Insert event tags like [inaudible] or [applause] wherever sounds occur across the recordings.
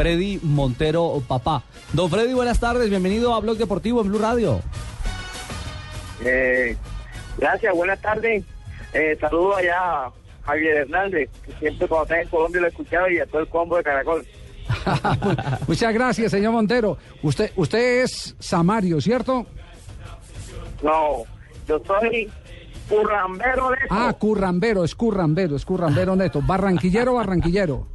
Freddy Montero Papá. Don Freddy, buenas tardes, bienvenido a Blog Deportivo en Blue Radio. Eh, gracias, buenas tardes. Eh, saludo allá a Javier Hernández, que siempre cuando está en Colombia lo he escuchado y a todo el combo de Caracol. [laughs] Muchas gracias, señor Montero. Usted, usted es Samario, ¿cierto? No, yo soy currambero de Ah, currambero, es currambero, es currambero neto. Barranquillero, barranquillero.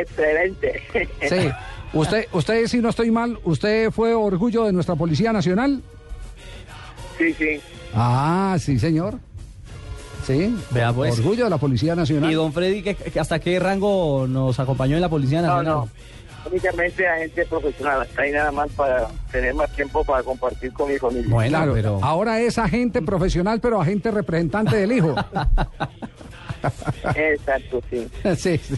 Excelente. Sí. Usted, usted, si no estoy mal, usted fue orgullo de nuestra Policía Nacional. sí, sí. Ah, sí, señor. Sí. Vea, pues. Orgullo de la Policía Nacional. ¿Y don Freddy ¿qué- hasta qué rango nos acompañó en la Policía No, Nacional? no. Únicamente a gente profesional. Está ahí nada más para tener más tiempo para compartir con mi familia. Bueno, Claro, pero... ahora es agente profesional, pero agente representante del hijo. [laughs] Exacto, sí. [laughs] sí, sí.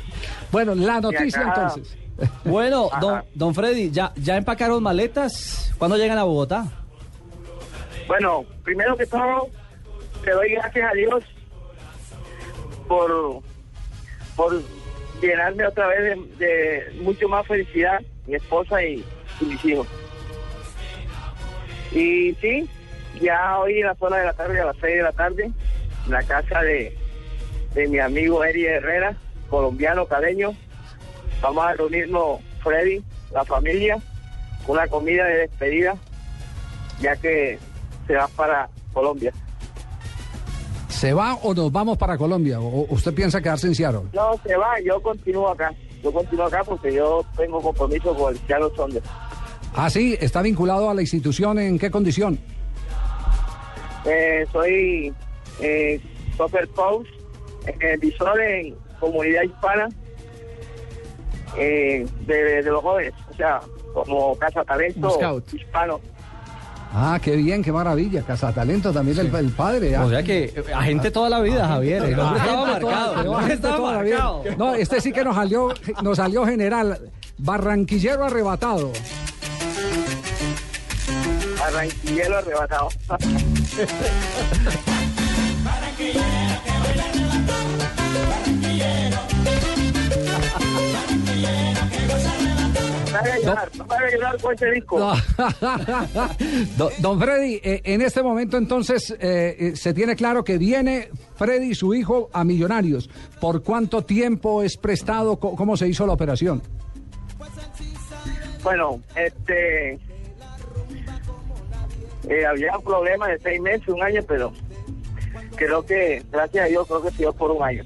Bueno, la noticia entonces. [laughs] Bueno, Ajá. don, don Freddy, ¿ya, ¿ya empacaron maletas? ¿Cuándo llegan a Bogotá? Bueno, primero que todo, te doy gracias a Dios por, por llenarme otra vez de, de mucho más felicidad, mi esposa y, y mis hijos. Y sí, ya hoy en la zona de la tarde, a las 6 de la tarde, en la casa de, de mi amigo Eri Herrera, colombiano, cadeño, vamos a reunirnos Freddy, la familia, con una comida de despedida ya que se va para Colombia. ¿Se va o nos vamos para Colombia? ¿O usted piensa quedarse en Seattle? No, se va, yo continúo acá. Yo continúo acá porque yo tengo compromiso con el Seattle Sonder. Ah, sí, está vinculado a la institución. ¿En qué condición? Eh, soy eh, coach, eh, visor en comunidad hispana eh, de, de los jóvenes, o sea, como casa talento hispano. Ah, qué bien, qué maravilla. Cazatalento también el, el padre. ah. O sea que eh, agente toda la vida, Javier. El hombre estaba marcado. el hombre agente estaba toda la vida. marcado. No, este sí que nos salió, nos salió general. Barranquillero arrebatado. Barranquillero arrebatado. Haga [laughs] llorar, no me llorar con ese disco. No. [laughs] Don- Freddy, eh, en este momento entonces eh, eh, se tiene claro que viene Freddy, su hijo, a Millonarios. ¿Por cuánto tiempo es prestado? ¿Cómo se hizo la operación? Bueno, este. eh, había un problema de seis meses, un año, pero creo que, gracias a Dios, creo que sido por un año.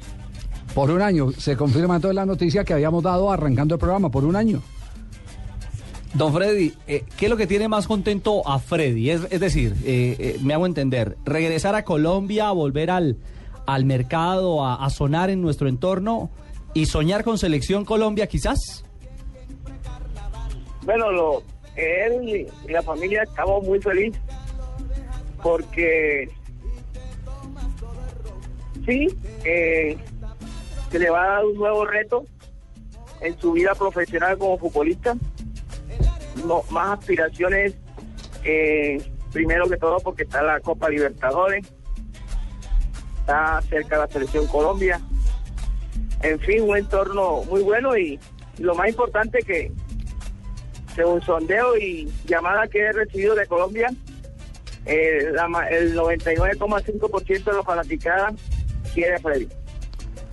Por un año. Se confirma entonces la noticia que habíamos dado arrancando el programa, por un año. Don Freddy, eh, ¿qué es lo que tiene más contento a Freddy? Es, decir, eh, eh, me hago entender, regresar a Colombia, volver al, al mercado, a, a sonar en nuestro entorno y soñar con Selección Colombia quizás. Bueno, lo, él y la familia estamos muy felices porque sí, se le va a dar un nuevo reto en su vida profesional como futbolista. No, más aspiraciones, eh, primero que todo porque está la Copa Libertadores, está cerca de la selección Colombia. En fin, un entorno muy bueno y, y lo más importante que según sondeo y llamada que he recibido de Colombia, eh, la el 99,5% de los fanaticadas quiere a Freddy.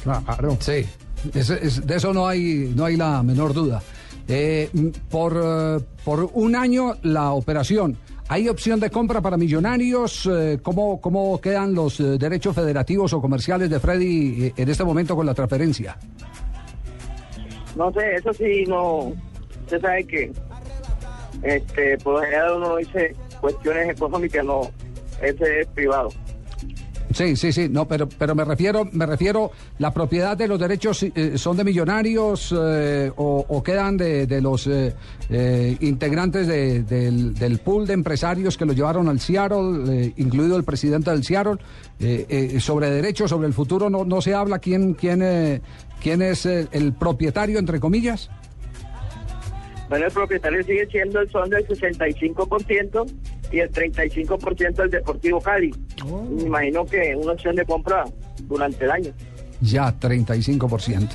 Claro. Sí. Es- es- de eso no hay, no hay la menor duda. Eh, m- por, eh, por un año la operación. ¿Hay opción de compra para millonarios? Eh, ¿cómo, ¿Cómo quedan los eh, derechos federativos o comerciales de Freddy en este momento con la transferencia? No sé, eso sí, no. Usted sabe que este, por lo general uno no dice cuestiones económicas, no. Ese es privado. Sí, sí, sí, no, pero, pero me refiero, me refiero, la propiedad de los derechos eh, son de millonarios eh, o, quedan de, de los eh, eh, integrantes de- del, del pool de empresarios que lo llevaron al Seattle, eh, incluido el presidente del Seattle. Sobre derechos, sobre el futuro, no, no se habla quién, quién, quién es eh, el propietario, entre comillas. Bueno, el propietario sigue siendo el son del 65% y el 35% del Deportivo Cali. Me imagino que una opción de compra durante el año. Ya, 35%.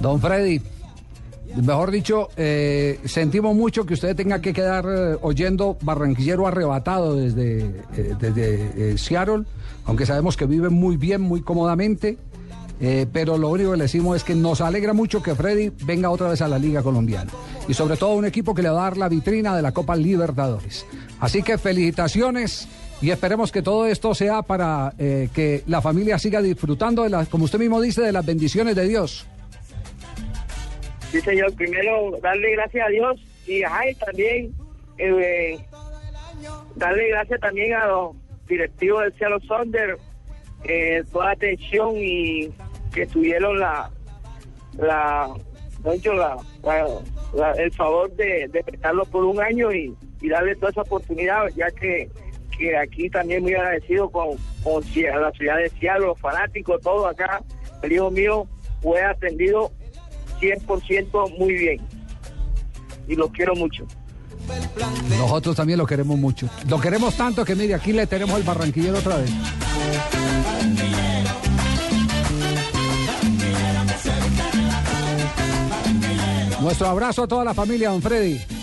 Don Freddy, Mejor dicho, eh, sentimos mucho que usted tenga que quedar eh, oyendo barranquillero arrebatado desde, eh, desde Seattle, aunque sabemos que vive muy bien, muy cómodamente. pero lo único que le decimos es que nos alegra mucho que Freddy venga otra vez a la Liga Colombiana. Y sobre todo un equipo que le va a dar la vitrina de la Copa Libertadores. Así que felicitaciones y esperemos que todo esto sea para eh, que la familia siga disfrutando, de las, como usted mismo dice, de las bendiciones de Dios. Sí, señor. Primero, darle gracias a Dios y ajá, y también eh, darle gracias también a los directivos del Cielo Sonder, eh, toda la atención y que tuvieron la, la, la- la- el favor de, de prestarlo por un año y, y darle toda esa oportunidad, ya que, que aquí también muy agradecido con, con la ciudad de Cielo, los fanáticos, todo acá. El hijo mío fue atendido 100% muy bien. Y los quiero mucho. Nosotros también lo queremos mucho. Lo queremos tanto que mire, aquí le tenemos el barranquillero otra vez. Nuestro abrazo a toda la familia, don Freddy.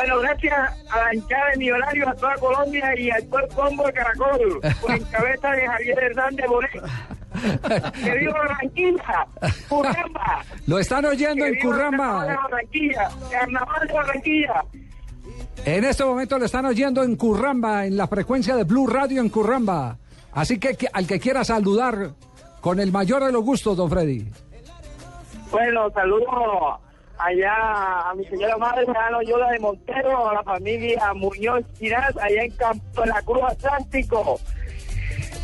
Bueno, gracias a la hinchada de Millonarios, a toda Colombia y al cuerpo combo de Caracol, por en cabeza de Javier Hernández Bonet. ¡Que viva Barranquilla! ¡Curramba! Lo están oyendo ¡Que en Curramba. Barranquilla! ¡Carnaval de Barranquilla! En este momento lo están oyendo en Curramba, en la frecuencia de Blue Radio en Curramba. Así que- al que quiera saludar, con el mayor de los gustos, don Freddy. Bueno, saludo allá a mi señora madre, a Loyola de Montero, a la familia Muñoz Ginás, allá en Campo de la Cruz Atlántico.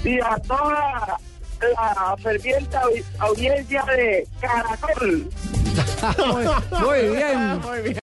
Y a toda la ferviente audi- audiencia de Caracol. [laughs] Muy bien.